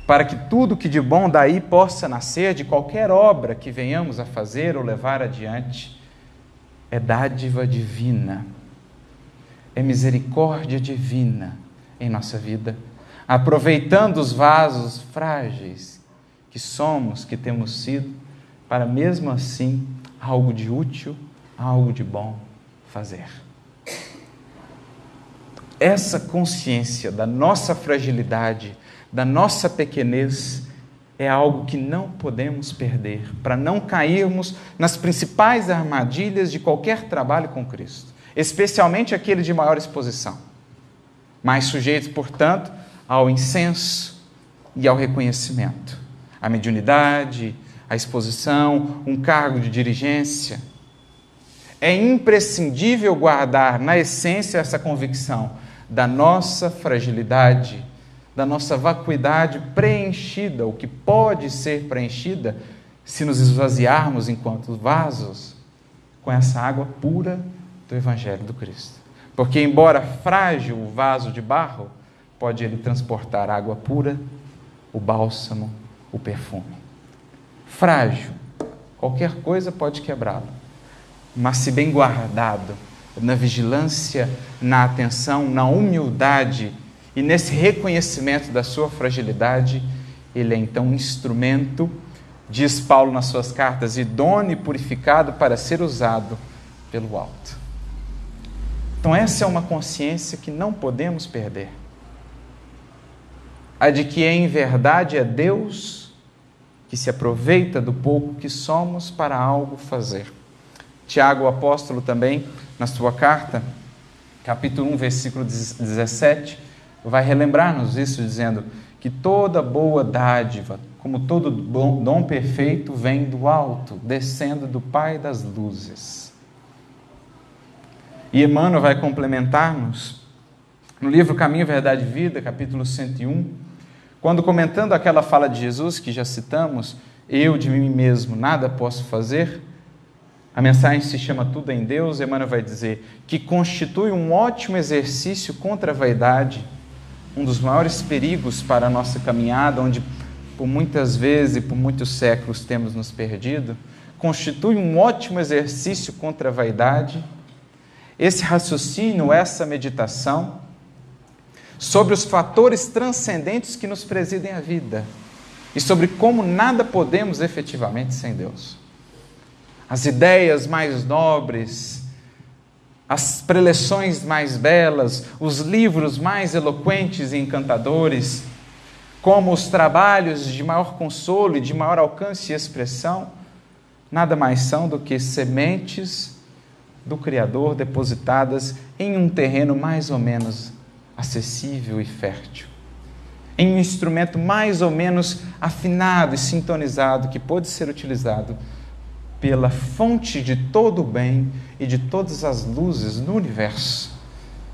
para que tudo que de bom daí possa nascer, de qualquer obra que venhamos a fazer ou levar adiante, é dádiva divina, é misericórdia divina em nossa vida, aproveitando os vasos frágeis que somos, que temos sido, para mesmo assim algo de útil, algo de bom fazer essa consciência da nossa fragilidade, da nossa pequenez, é algo que não podemos perder, para não cairmos nas principais armadilhas de qualquer trabalho com Cristo, especialmente aquele de maior exposição, mais sujeito, portanto, ao incenso e ao reconhecimento, a mediunidade, a exposição, um cargo de dirigência. É imprescindível guardar na essência essa convicção da nossa fragilidade, da nossa vacuidade preenchida, o que pode ser preenchida se nos esvaziarmos enquanto vasos com essa água pura do Evangelho do Cristo. Porque, embora frágil o vaso de barro, pode ele transportar água pura, o bálsamo, o perfume. Frágil, qualquer coisa pode quebrá-lo, mas se bem guardado, na vigilância, na atenção, na humildade e nesse reconhecimento da sua fragilidade, ele é então um instrumento, diz Paulo nas suas cartas, idôneo e purificado para ser usado pelo alto. Então, essa é uma consciência que não podemos perder. A de que em verdade é Deus que se aproveita do pouco que somos para algo fazer. Tiago, o apóstolo, também, na sua carta, capítulo 1, versículo 17, vai relembrar-nos isso, dizendo que toda boa dádiva, como todo dom perfeito, vem do alto, descendo do Pai das luzes. E Emmanuel vai complementar-nos no livro Caminho, Verdade e Vida, capítulo 101, quando comentando aquela fala de Jesus que já citamos, eu de mim mesmo nada posso fazer, a mensagem se chama Tudo em Deus, Emmanuel vai dizer que constitui um ótimo exercício contra a vaidade, um dos maiores perigos para a nossa caminhada, onde por muitas vezes e por muitos séculos temos nos perdido, constitui um ótimo exercício contra a vaidade. Esse raciocínio, essa meditação, sobre os fatores transcendentes que nos presidem a vida e sobre como nada podemos efetivamente sem Deus. As ideias mais nobres, as preleções mais belas, os livros mais eloquentes e encantadores, como os trabalhos de maior consolo e de maior alcance e expressão, nada mais são do que sementes do Criador depositadas em um terreno mais ou menos acessível e fértil. Em um instrumento mais ou menos afinado e sintonizado que pode ser utilizado pela fonte de todo o bem e de todas as luzes no universo.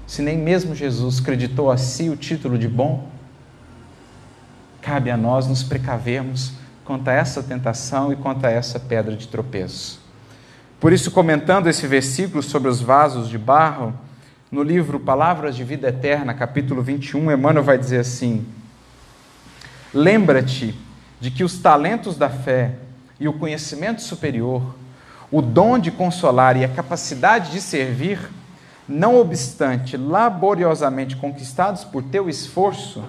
Se nem mesmo Jesus creditou a si o título de bom, cabe a nós nos precavermos quanto a essa tentação e quanto a essa pedra de tropeço. Por isso, comentando esse versículo sobre os vasos de barro, no livro Palavras de Vida Eterna, capítulo 21, Emmanuel vai dizer assim: Lembra-te de que os talentos da fé e o conhecimento superior, o dom de consolar e a capacidade de servir, não obstante laboriosamente conquistados por teu esforço,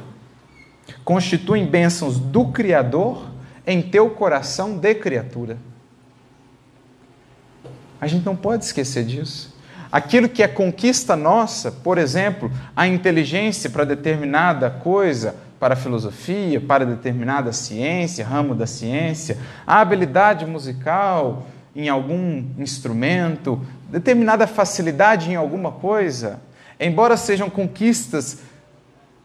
constituem bênçãos do Criador em teu coração de criatura. A gente não pode esquecer disso. Aquilo que é conquista nossa, por exemplo, a inteligência para determinada coisa, para a filosofia, para determinada ciência, ramo da ciência, a habilidade musical em algum instrumento, determinada facilidade em alguma coisa, embora sejam conquistas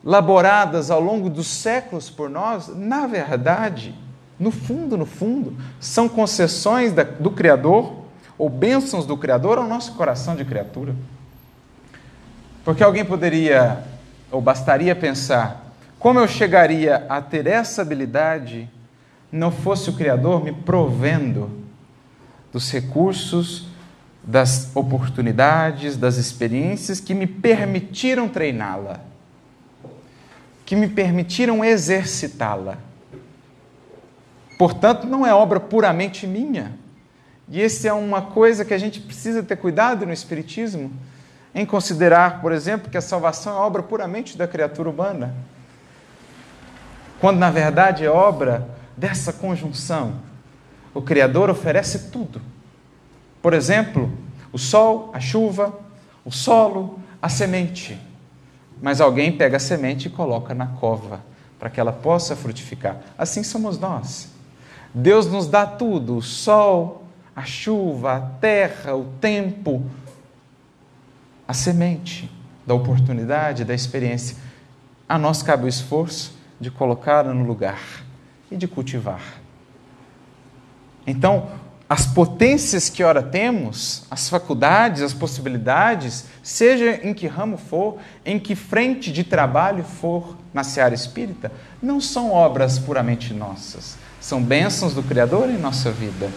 laboradas ao longo dos séculos por nós, na verdade, no fundo, no fundo, são concessões do Criador ou bênçãos do Criador ao nosso coração de criatura. Porque alguém poderia, ou bastaria pensar, como eu chegaria a ter essa habilidade não fosse o Criador me provendo dos recursos, das oportunidades, das experiências que me permitiram treiná-la, que me permitiram exercitá-la. Portanto, não é obra puramente minha. E essa é uma coisa que a gente precisa ter cuidado no Espiritismo, em considerar, por exemplo, que a salvação é obra puramente da criatura humana quando na verdade é obra dessa conjunção. O Criador oferece tudo. Por exemplo, o sol, a chuva, o solo, a semente. Mas alguém pega a semente e coloca na cova para que ela possa frutificar. Assim somos nós. Deus nos dá tudo: o sol, a chuva, a terra, o tempo, a semente da oportunidade, da experiência. A nós cabe o esforço de colocá-la no lugar e de cultivar. Então, as potências que ora temos, as faculdades, as possibilidades, seja em que ramo for, em que frente de trabalho for na seara espírita, não são obras puramente nossas, são bênçãos do Criador em nossa vida.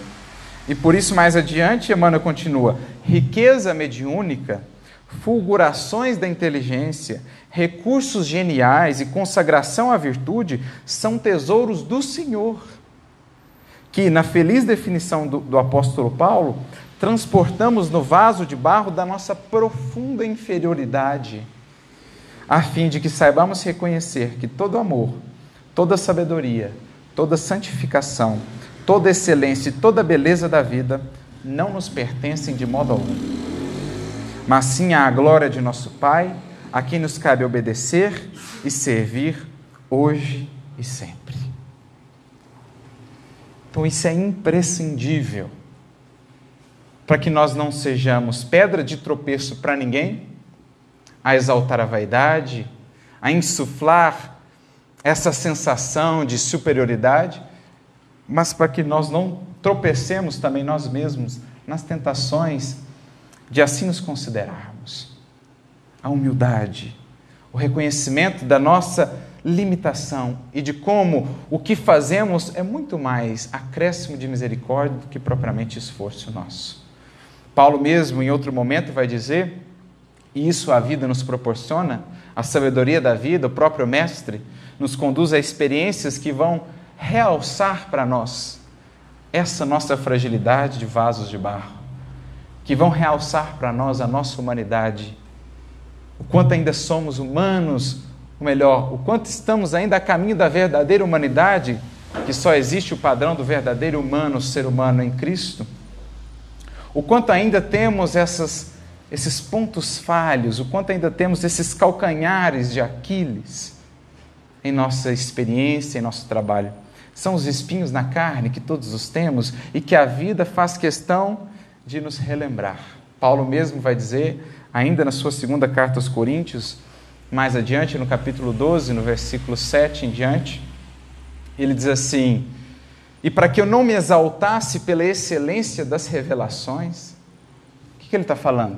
E por isso, mais adiante, Emmanuel continua: riqueza mediúnica fulgurações da inteligência, recursos geniais e consagração à virtude são tesouros do Senhor, que, na feliz definição do, do apóstolo Paulo, transportamos no vaso de barro da nossa profunda inferioridade, a fim de que saibamos reconhecer que todo amor, toda sabedoria, toda santificação, toda excelência e toda beleza da vida não nos pertencem de modo algum mas sim à glória de nosso Pai, a quem nos cabe obedecer e servir hoje e sempre. Então, isso é imprescindível para que nós não sejamos pedra de tropeço para ninguém, a exaltar a vaidade, a insuflar essa sensação de superioridade, mas para que nós não tropecemos também nós mesmos nas tentações de assim nos considerarmos. A humildade, o reconhecimento da nossa limitação e de como o que fazemos é muito mais acréscimo de misericórdia do que propriamente esforço nosso. Paulo, mesmo em outro momento, vai dizer, e isso a vida nos proporciona, a sabedoria da vida, o próprio Mestre, nos conduz a experiências que vão realçar para nós essa nossa fragilidade de vasos de barro que vão realçar para nós a nossa humanidade, o quanto ainda somos humanos, melhor, o quanto estamos ainda a caminho da verdadeira humanidade, que só existe o padrão do verdadeiro humano, ser humano em Cristo, o quanto ainda temos essas, esses pontos falhos, o quanto ainda temos esses calcanhares de Aquiles em nossa experiência, em nosso trabalho. São os espinhos na carne que todos os temos e que a vida faz questão de nos relembrar. Paulo mesmo vai dizer, ainda na sua segunda carta aos Coríntios, mais adiante, no capítulo 12, no versículo 7 em diante, ele diz assim: E para que eu não me exaltasse pela excelência das revelações, o que, que ele está falando?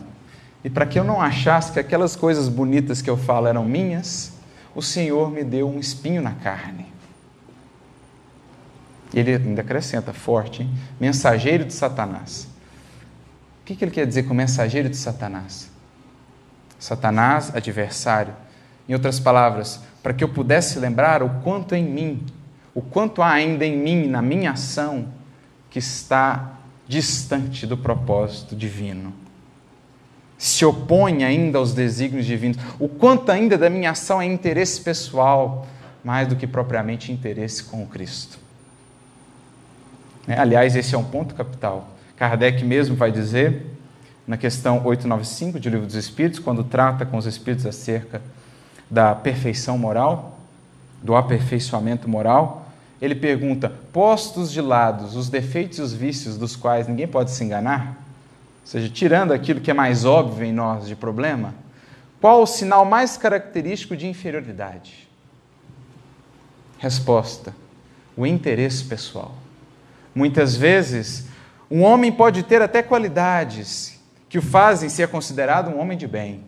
E para que eu não achasse que aquelas coisas bonitas que eu falo eram minhas, o Senhor me deu um espinho na carne. E ele ainda acrescenta forte, hein? mensageiro de Satanás que, que ele quer dizer com mensageiro de Satanás? Satanás, adversário. Em outras palavras, para que eu pudesse lembrar o quanto em mim, o quanto há ainda em mim, na minha ação, que está distante do propósito divino. Se opõe ainda aos desígnios divinos. O quanto ainda da minha ação é interesse pessoal, mais do que propriamente interesse com o Cristo. É, aliás, esse é um ponto capital. Kardec mesmo vai dizer, na questão 895 de Livro dos Espíritos, quando trata com os espíritos acerca da perfeição moral, do aperfeiçoamento moral, ele pergunta: postos de lado os defeitos e os vícios dos quais ninguém pode se enganar, ou seja, tirando aquilo que é mais óbvio em nós de problema, qual o sinal mais característico de inferioridade? Resposta: o interesse pessoal. Muitas vezes um homem pode ter até qualidades que o fazem ser considerado um homem de bem,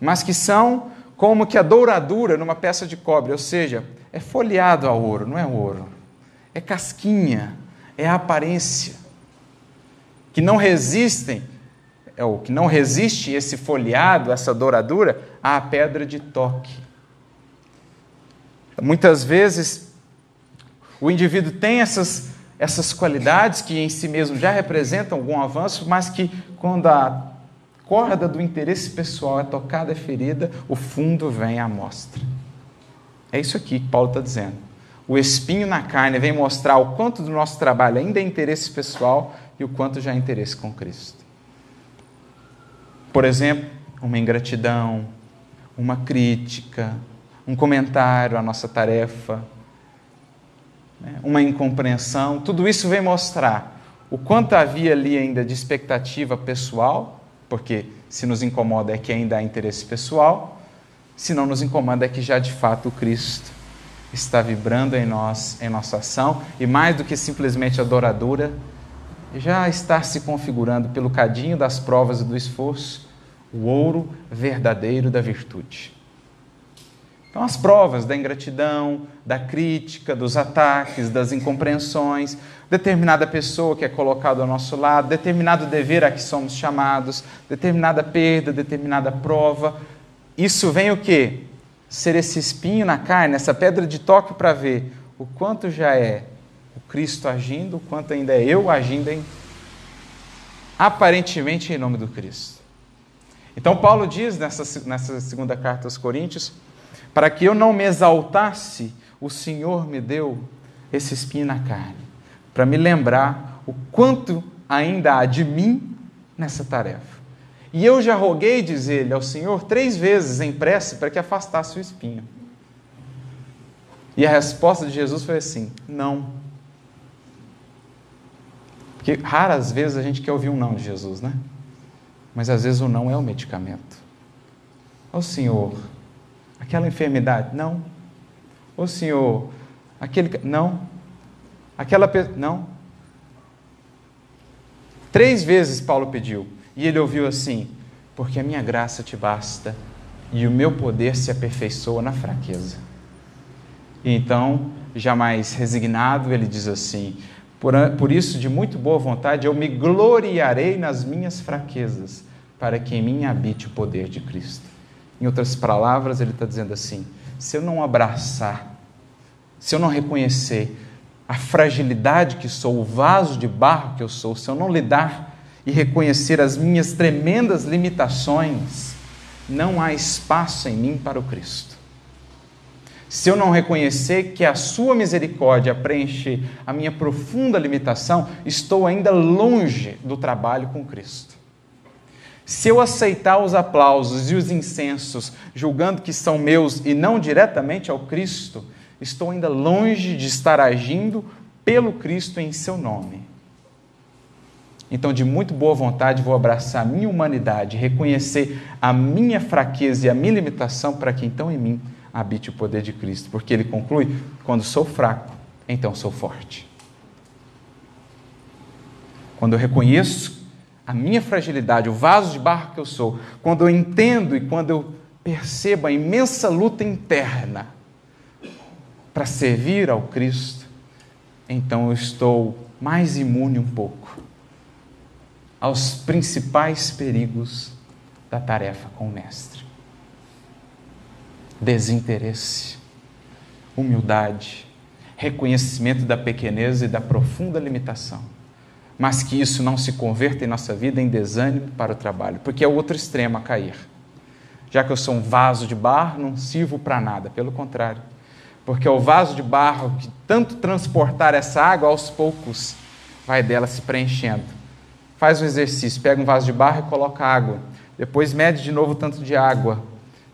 mas que são como que a douradura numa peça de cobre, ou seja, é folheado a ouro, não é ouro, é casquinha, é a aparência, que não resistem, é o que não resiste esse folheado, essa douradura, à pedra de toque. Muitas vezes o indivíduo tem essas essas qualidades que em si mesmo já representam algum avanço, mas que quando a corda do interesse pessoal é tocada, é ferida, o fundo vem à mostra. É isso aqui que Paulo está dizendo. O espinho na carne vem mostrar o quanto do nosso trabalho ainda é interesse pessoal e o quanto já é interesse com Cristo. Por exemplo, uma ingratidão, uma crítica, um comentário à nossa tarefa, né, uma incompreensão, tudo isso vem mostrar o quanto havia ali ainda de expectativa pessoal, porque se nos incomoda é que ainda há interesse pessoal, se não nos incomoda é que já de fato o Cristo está vibrando em nós, em nossa ação, e mais do que simplesmente adoradora, já está se configurando pelo cadinho das provas e do esforço, o ouro verdadeiro da virtude. Então, as provas da ingratidão, da crítica, dos ataques, das incompreensões, determinada pessoa que é colocada ao nosso lado, determinado dever a que somos chamados, determinada perda, determinada prova. Isso vem o quê? Ser esse espinho na carne, essa pedra de toque para ver o quanto já é o Cristo agindo, o quanto ainda é eu agindo em aparentemente em nome do Cristo. Então Paulo diz nessa, nessa segunda carta aos Coríntios para que eu não me exaltasse, o Senhor me deu esse espinho na carne, para me lembrar o quanto ainda há de mim nessa tarefa. E eu já roguei, diz ele, ao Senhor três vezes em prece para que afastasse o espinho. E a resposta de Jesus foi assim: não. Porque raras vezes a gente quer ouvir um não de Jesus, né? Mas às vezes o não é o medicamento. Ó Senhor, Aquela enfermidade? Não. O Senhor, aquele. Não. Aquela. Não. Três vezes Paulo pediu. E ele ouviu assim: Porque a minha graça te basta e o meu poder se aperfeiçoa na fraqueza. E então, jamais resignado, ele diz assim: por, por isso, de muito boa vontade, eu me gloriarei nas minhas fraquezas, para que em mim habite o poder de Cristo. Em outras palavras, ele está dizendo assim: se eu não abraçar, se eu não reconhecer a fragilidade que sou, o vaso de barro que eu sou, se eu não lidar e reconhecer as minhas tremendas limitações, não há espaço em mim para o Cristo. se eu não reconhecer que a Sua misericórdia preenche a minha profunda limitação, estou ainda longe do trabalho com Cristo. Se eu aceitar os aplausos e os incensos, julgando que são meus e não diretamente ao Cristo, estou ainda longe de estar agindo pelo Cristo em seu nome. Então, de muito boa vontade, vou abraçar a minha humanidade, reconhecer a minha fraqueza e a minha limitação, para que então em mim habite o poder de Cristo. Porque ele conclui: quando sou fraco, então sou forte. Quando eu reconheço a minha fragilidade, o vaso de barro que eu sou, quando eu entendo e quando eu percebo a imensa luta interna para servir ao Cristo, então eu estou mais imune um pouco aos principais perigos da tarefa com o Mestre: desinteresse, humildade, reconhecimento da pequenez e da profunda limitação. Mas que isso não se converta em nossa vida em desânimo para o trabalho, porque é o outro extremo a cair. Já que eu sou um vaso de barro, não sirvo para nada, pelo contrário. Porque é o vaso de barro que tanto transportar essa água aos poucos vai dela se preenchendo Faz um exercício, pega um vaso de barro e coloca água. Depois mede de novo o tanto de água.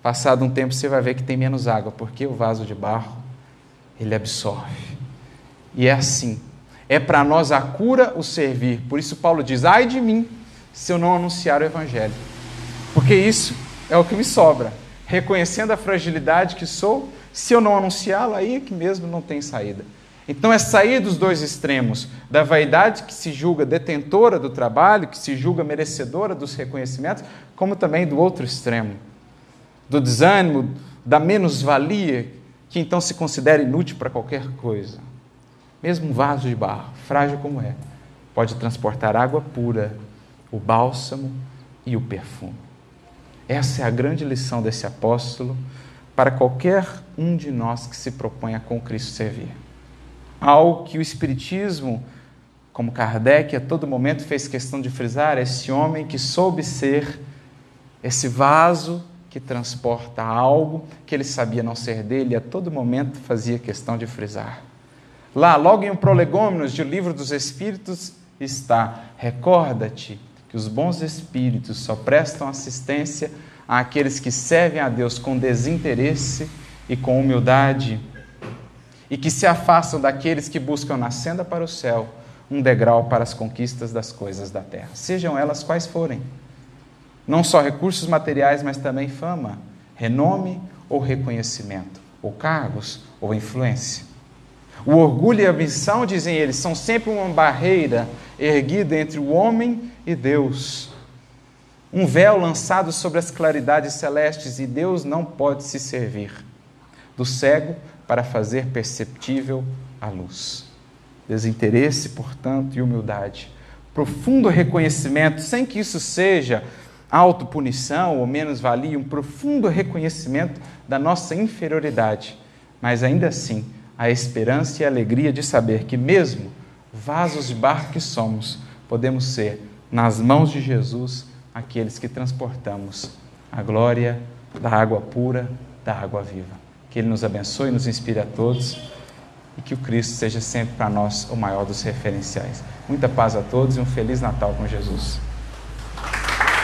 Passado um tempo você vai ver que tem menos água, porque o vaso de barro ele absorve. E é assim. É para nós a cura o servir. Por isso Paulo diz: "Ai de mim, se eu não anunciar o evangelho". Porque isso é o que me sobra. Reconhecendo a fragilidade que sou, se eu não anunciá-lo, aí é que mesmo não tem saída. Então é sair dos dois extremos, da vaidade que se julga detentora do trabalho, que se julga merecedora dos reconhecimentos, como também do outro extremo, do desânimo, da menos-valia, que então se considera inútil para qualquer coisa. Mesmo um vaso de barro, frágil como é, pode transportar água pura, o bálsamo e o perfume. Essa é a grande lição desse apóstolo para qualquer um de nós que se proponha com Cristo servir algo que o Espiritismo, como Kardec, a todo momento fez questão de frisar: esse homem que soube ser esse vaso que transporta algo que ele sabia não ser dele, a todo momento fazia questão de frisar. Lá, logo em um prolegômenos de O Livro dos Espíritos, está: recorda-te que os bons espíritos só prestam assistência àqueles que servem a Deus com desinteresse e com humildade e que se afastam daqueles que buscam na senda para o céu um degrau para as conquistas das coisas da terra, sejam elas quais forem. Não só recursos materiais, mas também fama, renome ou reconhecimento, ou cargos ou influência. O orgulho e a ambição, dizem eles, são sempre uma barreira erguida entre o homem e Deus. Um véu lançado sobre as claridades celestes e Deus não pode se servir. Do cego para fazer perceptível a luz. Desinteresse, portanto, e humildade. Profundo reconhecimento, sem que isso seja autopunição ou menos-valia, um profundo reconhecimento da nossa inferioridade, mas ainda assim a esperança e a alegria de saber que, mesmo vasos de barro que somos, podemos ser, nas mãos de Jesus, aqueles que transportamos a glória da água pura, da água viva. Que Ele nos abençoe e nos inspire a todos e que o Cristo seja sempre para nós o maior dos referenciais. Muita paz a todos e um Feliz Natal com Jesus.